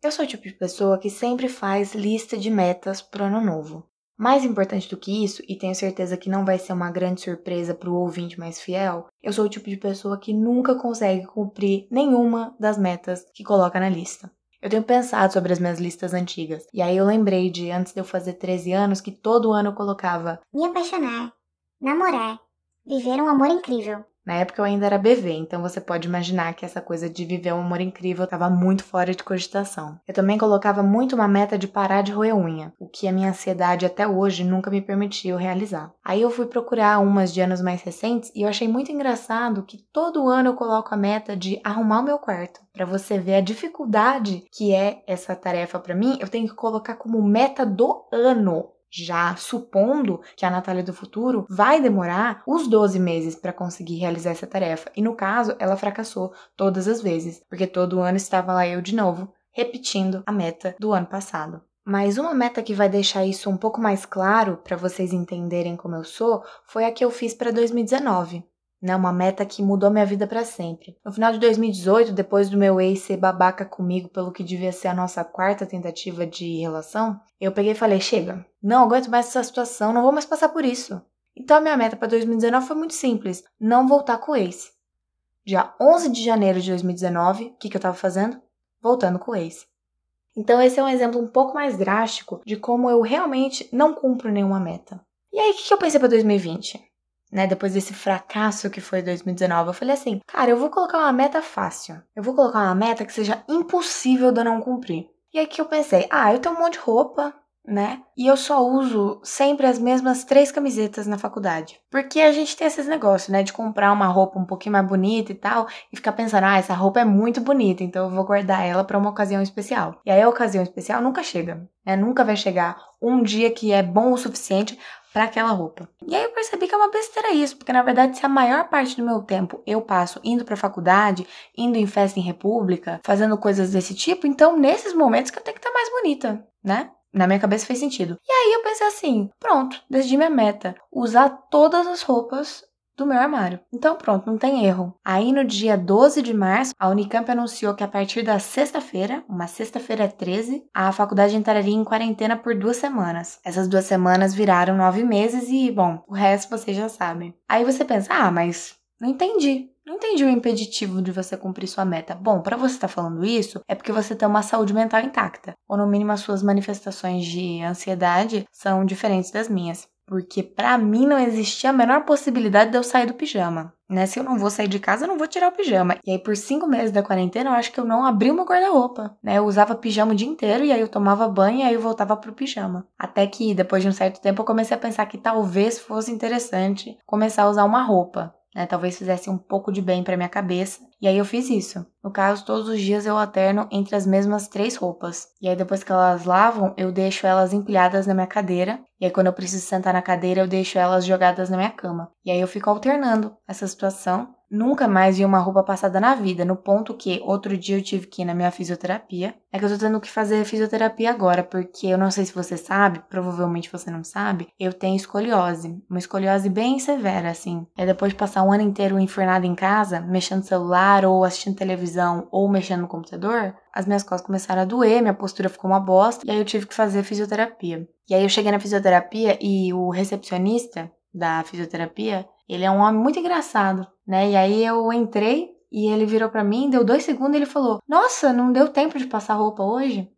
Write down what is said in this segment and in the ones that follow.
Eu sou o tipo de pessoa que sempre faz lista de metas pro ano novo. Mais importante do que isso, e tenho certeza que não vai ser uma grande surpresa para o ouvinte mais fiel, eu sou o tipo de pessoa que nunca consegue cumprir nenhuma das metas que coloca na lista. Eu tenho pensado sobre as minhas listas antigas, e aí eu lembrei de antes de eu fazer 13 anos que todo ano eu colocava Me apaixonar, namorar, viver um amor incrível. Na época eu ainda era bebê, então você pode imaginar que essa coisa de viver um amor incrível estava muito fora de cogitação. Eu também colocava muito uma meta de parar de roer unha, o que a minha ansiedade até hoje nunca me permitiu realizar. Aí eu fui procurar umas de anos mais recentes e eu achei muito engraçado que todo ano eu coloco a meta de arrumar o meu quarto. Para você ver a dificuldade que é essa tarefa para mim, eu tenho que colocar como meta do ano já supondo que a Natália do futuro vai demorar os 12 meses para conseguir realizar essa tarefa. E no caso, ela fracassou todas as vezes, porque todo ano estava lá eu de novo, repetindo a meta do ano passado. Mas uma meta que vai deixar isso um pouco mais claro para vocês entenderem como eu sou foi a que eu fiz para 2019 né? Uma meta que mudou minha vida para sempre. No final de 2018, depois do meu ex ser babaca comigo pelo que devia ser a nossa quarta tentativa de relação, eu peguei e falei: chega, não aguento mais essa situação, não vou mais passar por isso. Então a minha meta para 2019 foi muito simples: não voltar com o ex. Dia 11 de janeiro de 2019, o que, que eu tava fazendo? Voltando com o ex. Então esse é um exemplo um pouco mais drástico de como eu realmente não cumpro nenhuma meta. E aí, o que, que eu pensei para 2020? Né, depois desse fracasso que foi 2019, eu falei assim, cara, eu vou colocar uma meta fácil. Eu vou colocar uma meta que seja impossível de eu não cumprir. E aí que eu pensei, ah, eu tenho um monte de roupa, né? E eu só uso sempre as mesmas três camisetas na faculdade. Porque a gente tem esses negócios, né? De comprar uma roupa um pouquinho mais bonita e tal, e ficar pensando, ah, essa roupa é muito bonita, então eu vou guardar ela para uma ocasião especial. E aí a ocasião especial nunca chega, né? Nunca vai chegar um dia que é bom o suficiente para aquela roupa. E aí eu percebi que é uma besteira isso, porque na verdade se a maior parte do meu tempo eu passo indo para faculdade, indo em festa em república, fazendo coisas desse tipo, então nesses momentos que eu tenho que estar mais bonita, né? Na minha cabeça fez sentido. E aí eu pensei assim: pronto, decidi minha meta. Usar todas as roupas do meu armário. Então pronto, não tem erro. Aí no dia 12 de março, a Unicamp anunciou que a partir da sexta-feira, uma sexta-feira 13, a faculdade entraria em quarentena por duas semanas. Essas duas semanas viraram nove meses e, bom, o resto vocês já sabem. Aí você pensa, ah, mas não entendi. Não entendi o impeditivo de você cumprir sua meta. Bom, para você estar tá falando isso, é porque você tem uma saúde mental intacta, ou no mínimo as suas manifestações de ansiedade são diferentes das minhas. Porque para mim não existia a menor possibilidade de eu sair do pijama. Né? Se eu não vou sair de casa, eu não vou tirar o pijama. E aí, por cinco meses da quarentena, eu acho que eu não abri uma guarda-roupa. Né? Eu usava pijama o dia inteiro e aí eu tomava banho e aí eu voltava pro pijama. Até que, depois de um certo tempo, eu comecei a pensar que talvez fosse interessante começar a usar uma roupa né? Talvez fizesse um pouco de bem para minha cabeça. E aí eu fiz isso. No caso, todos os dias eu alterno entre as mesmas três roupas. E aí depois que elas lavam, eu deixo elas empilhadas na minha cadeira. E aí quando eu preciso sentar na cadeira, eu deixo elas jogadas na minha cama. E aí eu fico alternando essa situação Nunca mais vi uma roupa passada na vida, no ponto que outro dia eu tive que ir na minha fisioterapia. É que eu tô tendo que fazer fisioterapia agora, porque eu não sei se você sabe, provavelmente você não sabe, eu tenho escoliose. Uma escoliose bem severa, assim. É depois de passar um ano inteiro enfurnada em casa, mexendo no celular, ou assistindo televisão, ou mexendo no computador, as minhas costas começaram a doer, minha postura ficou uma bosta, e aí eu tive que fazer fisioterapia. E aí eu cheguei na fisioterapia e o recepcionista da fisioterapia, ele é um homem muito engraçado, né? E aí eu entrei e ele virou para mim, deu dois segundos e ele falou: Nossa, não deu tempo de passar roupa hoje?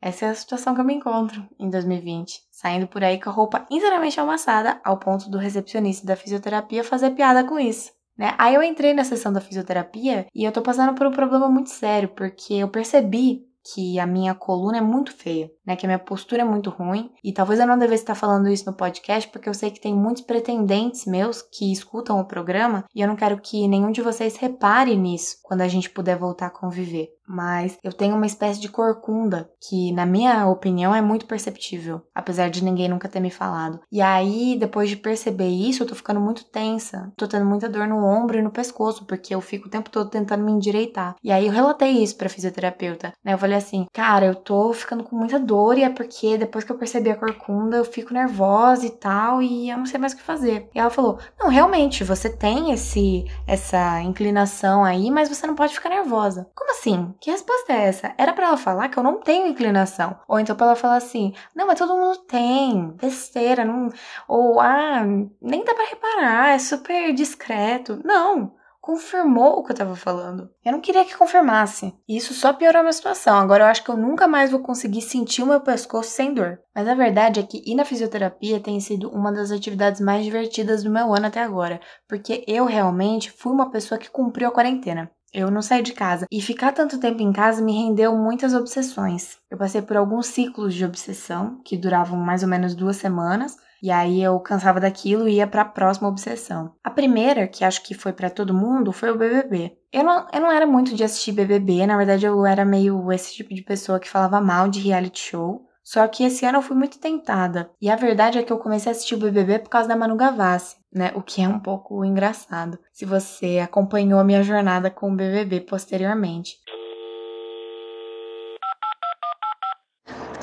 Essa é a situação que eu me encontro em 2020, saindo por aí com a roupa inteiramente amassada, ao ponto do recepcionista da fisioterapia fazer piada com isso. Né? Aí eu entrei na sessão da fisioterapia e eu tô passando por um problema muito sério, porque eu percebi que a minha coluna é muito feia, né? Que a minha postura é muito ruim. E talvez eu não devesse estar falando isso no podcast, porque eu sei que tem muitos pretendentes meus que escutam o programa e eu não quero que nenhum de vocês repare nisso quando a gente puder voltar a conviver mas eu tenho uma espécie de corcunda que, na minha opinião, é muito perceptível, apesar de ninguém nunca ter me falado. E aí, depois de perceber isso, eu tô ficando muito tensa, tô tendo muita dor no ombro e no pescoço, porque eu fico o tempo todo tentando me endireitar. E aí eu relatei isso pra fisioterapeuta, né? Eu falei assim, cara, eu tô ficando com muita dor dor e é porque depois que eu percebi a corcunda eu fico nervosa e tal e eu não sei mais o que fazer. E ela falou: "Não, realmente, você tem esse essa inclinação aí, mas você não pode ficar nervosa". Como assim? Que resposta é essa? Era para ela falar que eu não tenho inclinação. Ou então para ela falar assim: "Não, mas todo mundo tem". Besteira, não ou ah, nem dá para reparar, é super discreto. Não confirmou o que eu tava falando. Eu não queria que confirmasse. E isso só piorou a minha situação. Agora eu acho que eu nunca mais vou conseguir sentir o meu pescoço sem dor. Mas a verdade é que ir na fisioterapia tem sido uma das atividades mais divertidas do meu ano até agora, porque eu realmente fui uma pessoa que cumpriu a quarentena. Eu não saí de casa. E ficar tanto tempo em casa me rendeu muitas obsessões. Eu passei por alguns ciclos de obsessão, que duravam mais ou menos duas semanas, e aí eu cansava daquilo e ia para a próxima obsessão. A primeira, que acho que foi para todo mundo, foi o BBB. Eu não, eu não era muito de assistir BBB, na verdade eu era meio esse tipo de pessoa que falava mal de reality show. Só que esse ano eu fui muito tentada. E a verdade é que eu comecei a assistir o BBB por causa da Manu Gavassi, né? O que é um pouco engraçado. Se você acompanhou a minha jornada com o BBB posteriormente.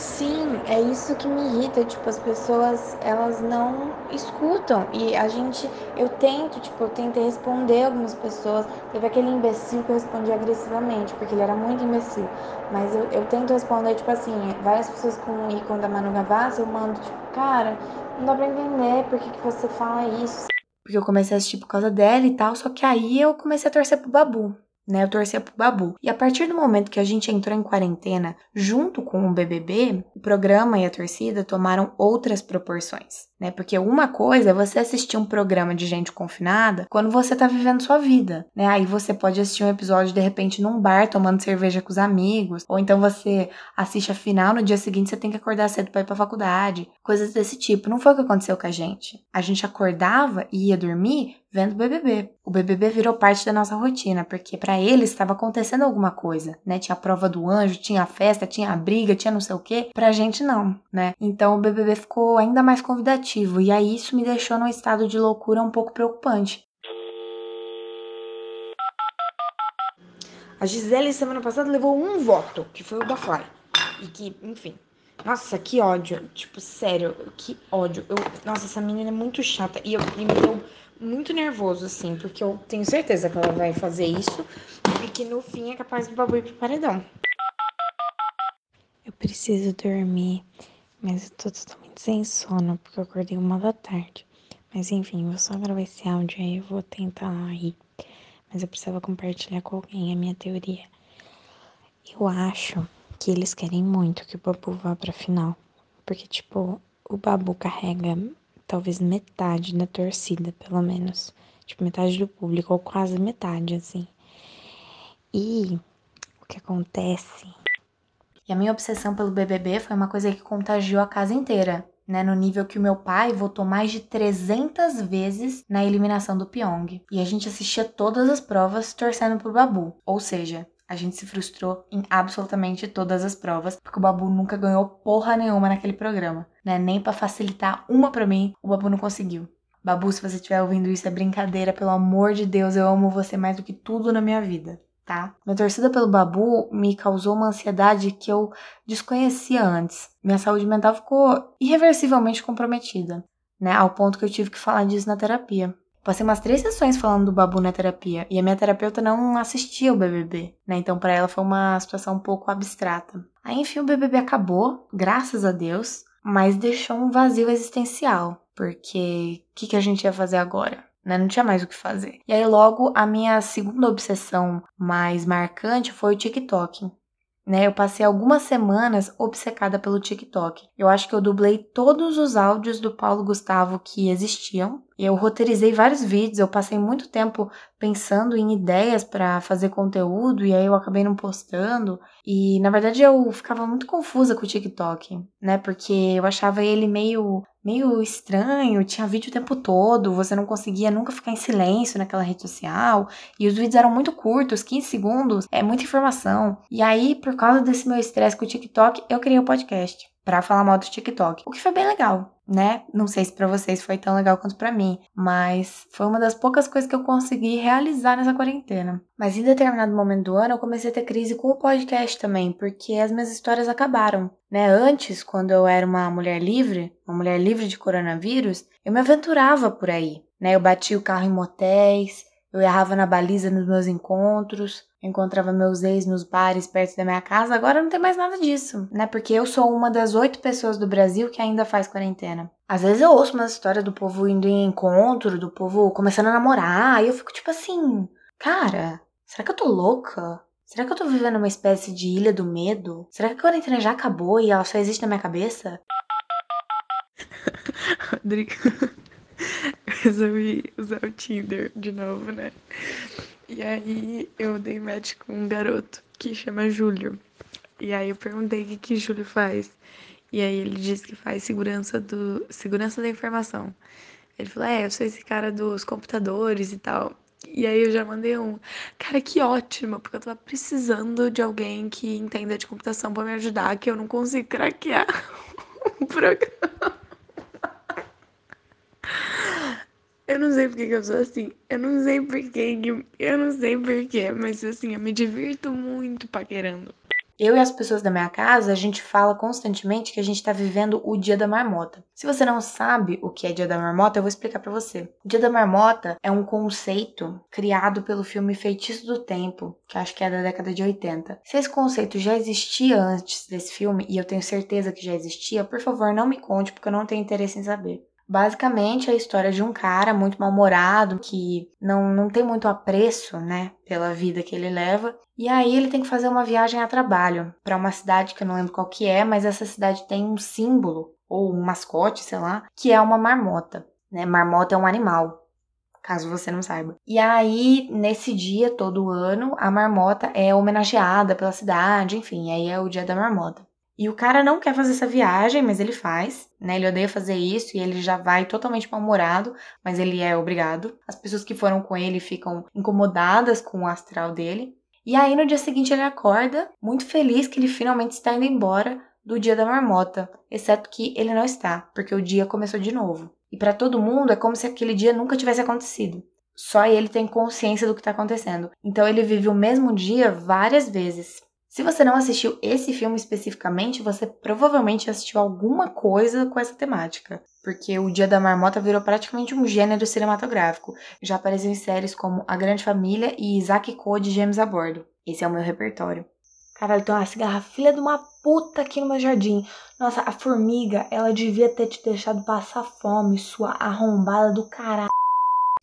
Sim, é isso que me irrita, tipo, as pessoas, elas não escutam. E a gente, eu tento, tipo, eu tentei responder algumas pessoas, teve aquele imbecil que eu respondi agressivamente, porque ele era muito imbecil, mas eu, eu tento responder, tipo assim, várias pessoas com o ícone da Manu Gavassi, eu mando, tipo, cara, não dá pra entender por que, que você fala isso. Porque eu comecei a assistir por causa dela e tal, só que aí eu comecei a torcer pro Babu né? Eu torcia pro Babu. E a partir do momento que a gente entrou em quarentena, junto com o BBB, o programa e a torcida tomaram outras proporções né? Porque uma coisa é você assistir um programa de gente confinada quando você tá vivendo sua vida, né? Aí você pode assistir um episódio de repente num bar tomando cerveja com os amigos, ou então você assiste a final, no dia seguinte você tem que acordar cedo para ir pra faculdade, coisas desse tipo. Não foi o que aconteceu com a gente. A gente acordava e ia dormir vendo o BBB. O BBB virou parte da nossa rotina, porque para eles estava acontecendo alguma coisa, né? Tinha a prova do anjo, tinha a festa, tinha a briga, tinha não sei o quê. Pra gente não, né? Então o BBB ficou ainda mais convidativo e aí isso me deixou num estado de loucura um pouco preocupante. A Gisele, semana passada, levou um voto, que foi o da Fly. E que, enfim. Nossa, que ódio. Tipo, sério, que ódio. Eu, nossa, essa menina é muito chata. E, eu, e me deu muito nervoso, assim, porque eu tenho certeza que ela vai fazer isso. E que no fim é capaz do babu ir pro paredão. Eu preciso dormir. Mas eu tô totalmente sem sono, porque eu acordei uma da tarde. Mas enfim, vou só gravar esse áudio aí, eu vou tentar ir. Mas eu precisava compartilhar com alguém a minha teoria. Eu acho que eles querem muito que o Babu vá pra final. Porque, tipo, o Babu carrega talvez metade da torcida, pelo menos. Tipo, metade do público, ou quase metade, assim. E o que acontece e a minha obsessão pelo BBB foi uma coisa que contagiou a casa inteira, né, no nível que o meu pai votou mais de 300 vezes na eliminação do Pyong. E a gente assistia todas as provas torcendo pro Babu. Ou seja, a gente se frustrou em absolutamente todas as provas, porque o Babu nunca ganhou porra nenhuma naquele programa, né? Nem para facilitar uma para mim, o Babu não conseguiu. Babu, se você estiver ouvindo isso, é brincadeira, pelo amor de Deus, eu amo você mais do que tudo na minha vida tá? Minha torcida pelo Babu me causou uma ansiedade que eu desconhecia antes. Minha saúde mental ficou irreversivelmente comprometida, né? Ao ponto que eu tive que falar disso na terapia. Passei umas três sessões falando do Babu na terapia e a minha terapeuta não assistia o BBB, né? Então para ela foi uma situação um pouco abstrata. Aí enfim o BBB acabou, graças a Deus, mas deixou um vazio existencial, porque o que, que a gente ia fazer agora? Né? Não tinha mais o que fazer. E aí, logo, a minha segunda obsessão mais marcante foi o TikTok. Né, eu passei algumas semanas obcecada pelo TikTok. Eu acho que eu dublei todos os áudios do Paulo Gustavo que existiam. Eu roteirizei vários vídeos, eu passei muito tempo pensando em ideias para fazer conteúdo e aí eu acabei não postando. E na verdade eu ficava muito confusa com o TikTok, né? Porque eu achava ele meio meio estranho, tinha vídeo o tempo todo, você não conseguia nunca ficar em silêncio naquela rede social, e os vídeos eram muito curtos, 15 segundos, é muita informação. E aí, por causa desse meu estresse com o TikTok, eu criei o um podcast para falar mal do TikTok, o que foi bem legal né? Não sei se para vocês foi tão legal quanto para mim, mas foi uma das poucas coisas que eu consegui realizar nessa quarentena. Mas em determinado momento do ano eu comecei a ter crise com o podcast também, porque as minhas histórias acabaram, né? Antes, quando eu era uma mulher livre, uma mulher livre de coronavírus, eu me aventurava por aí, né? Eu batia o carro em motéis, eu errava na baliza nos meus encontros, encontrava meus ex nos bares perto da minha casa, agora não tem mais nada disso, né? Porque eu sou uma das oito pessoas do Brasil que ainda faz quarentena. Às vezes eu ouço uma história do povo indo em encontro, do povo começando a namorar, e eu fico tipo assim, cara, será que eu tô louca? Será que eu tô vivendo uma espécie de ilha do medo? Será que a quarentena já acabou e ela só existe na minha cabeça? Rodrigo, eu resolvi usar o Tinder de novo, né? E aí eu dei match com um garoto que chama Júlio. E aí eu perguntei o que, que Júlio faz. E aí ele disse que faz segurança do segurança da informação. Ele falou: "É, eu sou esse cara dos computadores e tal". E aí eu já mandei um, cara, que ótimo, porque eu tava precisando de alguém que entenda de computação para me ajudar, que eu não consigo craquear o programa. Eu não sei porque que eu sou assim. Eu não sei porquê. Eu não sei porquê. Mas assim, eu me divirto muito paquerando. Eu e as pessoas da minha casa, a gente fala constantemente que a gente tá vivendo o Dia da Marmota. Se você não sabe o que é Dia da Marmota, eu vou explicar para você. O Dia da Marmota é um conceito criado pelo filme Feitiço do Tempo, que acho que é da década de 80. Se esse conceito já existia antes desse filme, e eu tenho certeza que já existia, por favor, não me conte, porque eu não tenho interesse em saber. Basicamente, é a história de um cara muito mal-humorado que não, não tem muito apreço, né, pela vida que ele leva. E aí ele tem que fazer uma viagem a trabalho para uma cidade que eu não lembro qual que é, mas essa cidade tem um símbolo ou um mascote, sei lá, que é uma marmota, né? Marmota é um animal, caso você não saiba. E aí, nesse dia, todo ano, a marmota é homenageada pela cidade, enfim, aí é o dia da marmota. E o cara não quer fazer essa viagem, mas ele faz, né? Ele odeia fazer isso e ele já vai totalmente mal-humorado, mas ele é obrigado. As pessoas que foram com ele ficam incomodadas com o astral dele. E aí no dia seguinte ele acorda, muito feliz que ele finalmente está indo embora do dia da marmota, exceto que ele não está, porque o dia começou de novo. E para todo mundo é como se aquele dia nunca tivesse acontecido. Só ele tem consciência do que está acontecendo. Então ele vive o mesmo dia várias vezes. Se você não assistiu esse filme especificamente, você provavelmente assistiu alguma coisa com essa temática, porque o Dia da Marmota virou praticamente um gênero cinematográfico. Já apareceu em séries como A Grande Família e Isaac Code Gêmeos a Bordo. Esse é o meu repertório. Caralho, tem uma cigarra filha de uma puta aqui no meu jardim. Nossa, a formiga, ela devia ter te deixado passar fome, sua arrombada do caralho.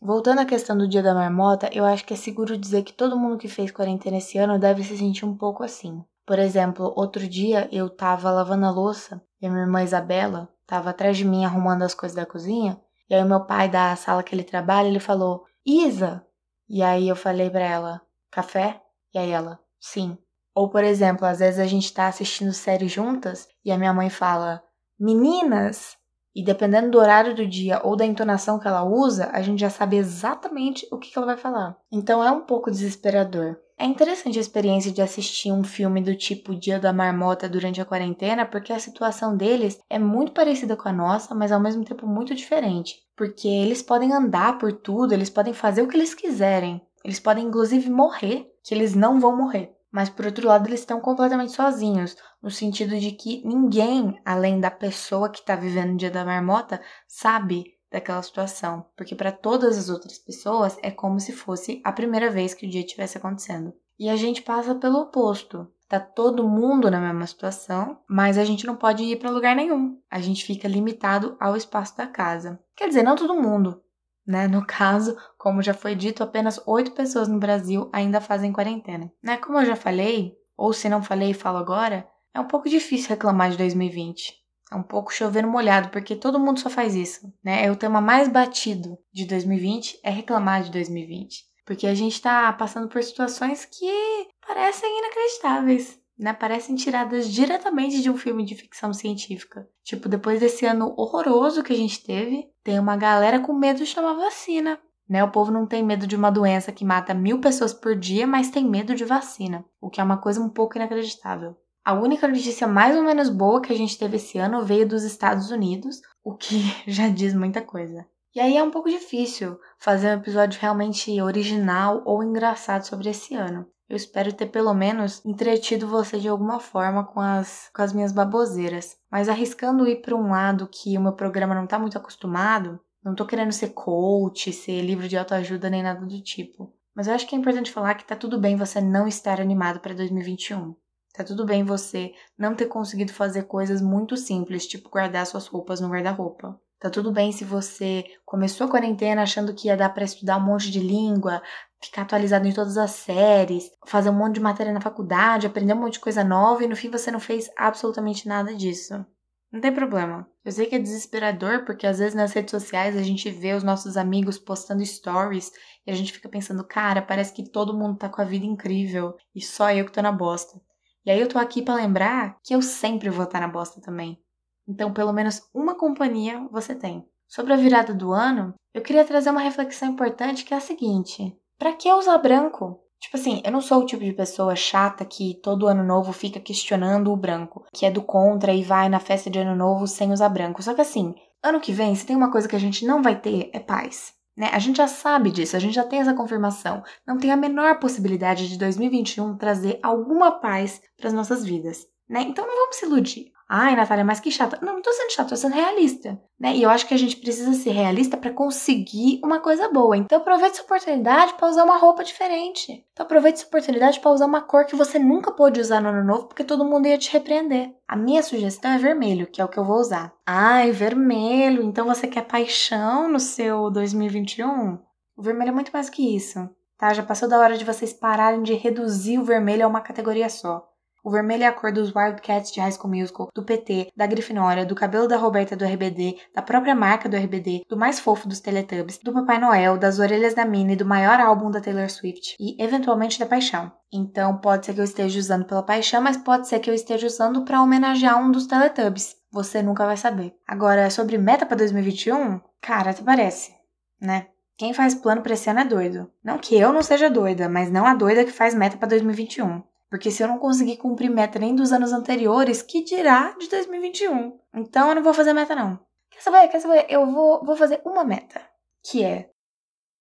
Voltando à questão do dia da marmota, eu acho que é seguro dizer que todo mundo que fez quarentena esse ano deve se sentir um pouco assim. Por exemplo, outro dia eu tava lavando a louça e a minha irmã Isabela tava atrás de mim arrumando as coisas da cozinha. E aí o meu pai da sala que ele trabalha, ele falou: "Isa". E aí eu falei para ela: "Café?". E aí ela: "Sim". Ou por exemplo, às vezes a gente tá assistindo série juntas e a minha mãe fala: "Meninas, e dependendo do horário do dia ou da entonação que ela usa, a gente já sabe exatamente o que ela vai falar. Então é um pouco desesperador. É interessante a experiência de assistir um filme do tipo Dia da Marmota durante a quarentena, porque a situação deles é muito parecida com a nossa, mas ao mesmo tempo muito diferente. Porque eles podem andar por tudo, eles podem fazer o que eles quiserem. Eles podem inclusive morrer, que eles não vão morrer. Mas por outro lado, eles estão completamente sozinhos, no sentido de que ninguém, além da pessoa que está vivendo o dia da marmota, sabe daquela situação, porque para todas as outras pessoas é como se fosse a primeira vez que o dia estivesse acontecendo. E a gente passa pelo oposto. Tá todo mundo na mesma situação, mas a gente não pode ir para lugar nenhum. A gente fica limitado ao espaço da casa. Quer dizer, não todo mundo, né? No caso, como já foi dito, apenas oito pessoas no Brasil ainda fazem quarentena. Né? Como eu já falei, ou se não falei, falo agora, é um pouco difícil reclamar de 2020. É um pouco chover molhado, porque todo mundo só faz isso, né? É o tema mais batido de 2020 é reclamar de 2020. Porque a gente tá passando por situações que parecem inacreditáveis né, parecem tiradas diretamente de um filme de ficção científica. Tipo, depois desse ano horroroso que a gente teve, tem uma galera com medo de tomar vacina. Né, o povo não tem medo de uma doença que mata mil pessoas por dia, mas tem medo de vacina, o que é uma coisa um pouco inacreditável. A única notícia mais ou menos boa que a gente teve esse ano veio dos Estados Unidos, o que já diz muita coisa. E aí é um pouco difícil fazer um episódio realmente original ou engraçado sobre esse ano. Eu espero ter pelo menos entretido você de alguma forma com as, com as minhas baboseiras. Mas arriscando ir para um lado que o meu programa não está muito acostumado, não tô querendo ser coach, ser livro de autoajuda nem nada do tipo. Mas eu acho que é importante falar que tá tudo bem você não estar animado para 2021. Tá tudo bem você não ter conseguido fazer coisas muito simples, tipo guardar suas roupas no guarda-roupa. Tá tudo bem se você começou a quarentena achando que ia dar para estudar um monte de língua, ficar atualizado em todas as séries, fazer um monte de matéria na faculdade, aprender um monte de coisa nova e no fim você não fez absolutamente nada disso. Não tem problema. Eu sei que é desesperador porque às vezes nas redes sociais a gente vê os nossos amigos postando stories e a gente fica pensando, cara, parece que todo mundo tá com a vida incrível e só eu que tô na bosta. E aí eu tô aqui para lembrar que eu sempre vou estar na bosta também. Então, pelo menos uma companhia você tem. Sobre a virada do ano, eu queria trazer uma reflexão importante que é a seguinte: para que usar branco? Tipo assim, eu não sou o tipo de pessoa chata que todo ano novo fica questionando o branco, que é do contra e vai na festa de ano novo sem usar branco. Só que assim, ano que vem, se tem uma coisa que a gente não vai ter, é paz. Né? A gente já sabe disso, a gente já tem essa confirmação. Não tem a menor possibilidade de 2021 trazer alguma paz para as nossas vidas. Né? Então não vamos se iludir. Ai, Natália, mas que chata. Não, não tô sendo chata, tô sendo realista. Né? E eu acho que a gente precisa ser realista para conseguir uma coisa boa. Então aproveite essa oportunidade para usar uma roupa diferente. Então aproveite essa oportunidade para usar uma cor que você nunca pôde usar no ano novo porque todo mundo ia te repreender. A minha sugestão é vermelho, que é o que eu vou usar. Ai, vermelho. Então você quer paixão no seu 2021? O vermelho é muito mais que isso. Tá? Já passou da hora de vocês pararem de reduzir o vermelho a uma categoria só. O vermelho é a cor dos Wildcats de High School Musical, do PT, da Grifinória, do cabelo da Roberta do RBD, da própria marca do RBD, do mais fofo dos Teletubbies, do Papai Noel, das orelhas da Minnie, do maior álbum da Taylor Swift e, eventualmente, da Paixão. Então, pode ser que eu esteja usando pela paixão, mas pode ser que eu esteja usando para homenagear um dos Teletubbies. Você nunca vai saber. Agora, sobre meta para 2021, cara, até parece, né? Quem faz plano pra esse ano é doido. Não que eu não seja doida, mas não a doida que faz meta para 2021. Porque se eu não conseguir cumprir meta nem dos anos anteriores, que dirá de 2021? Então eu não vou fazer meta, não. Quer saber? Quer saber? Eu vou, vou fazer uma meta, que é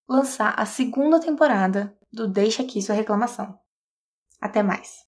lançar a segunda temporada do Deixa Aqui Sua Reclamação. Até mais.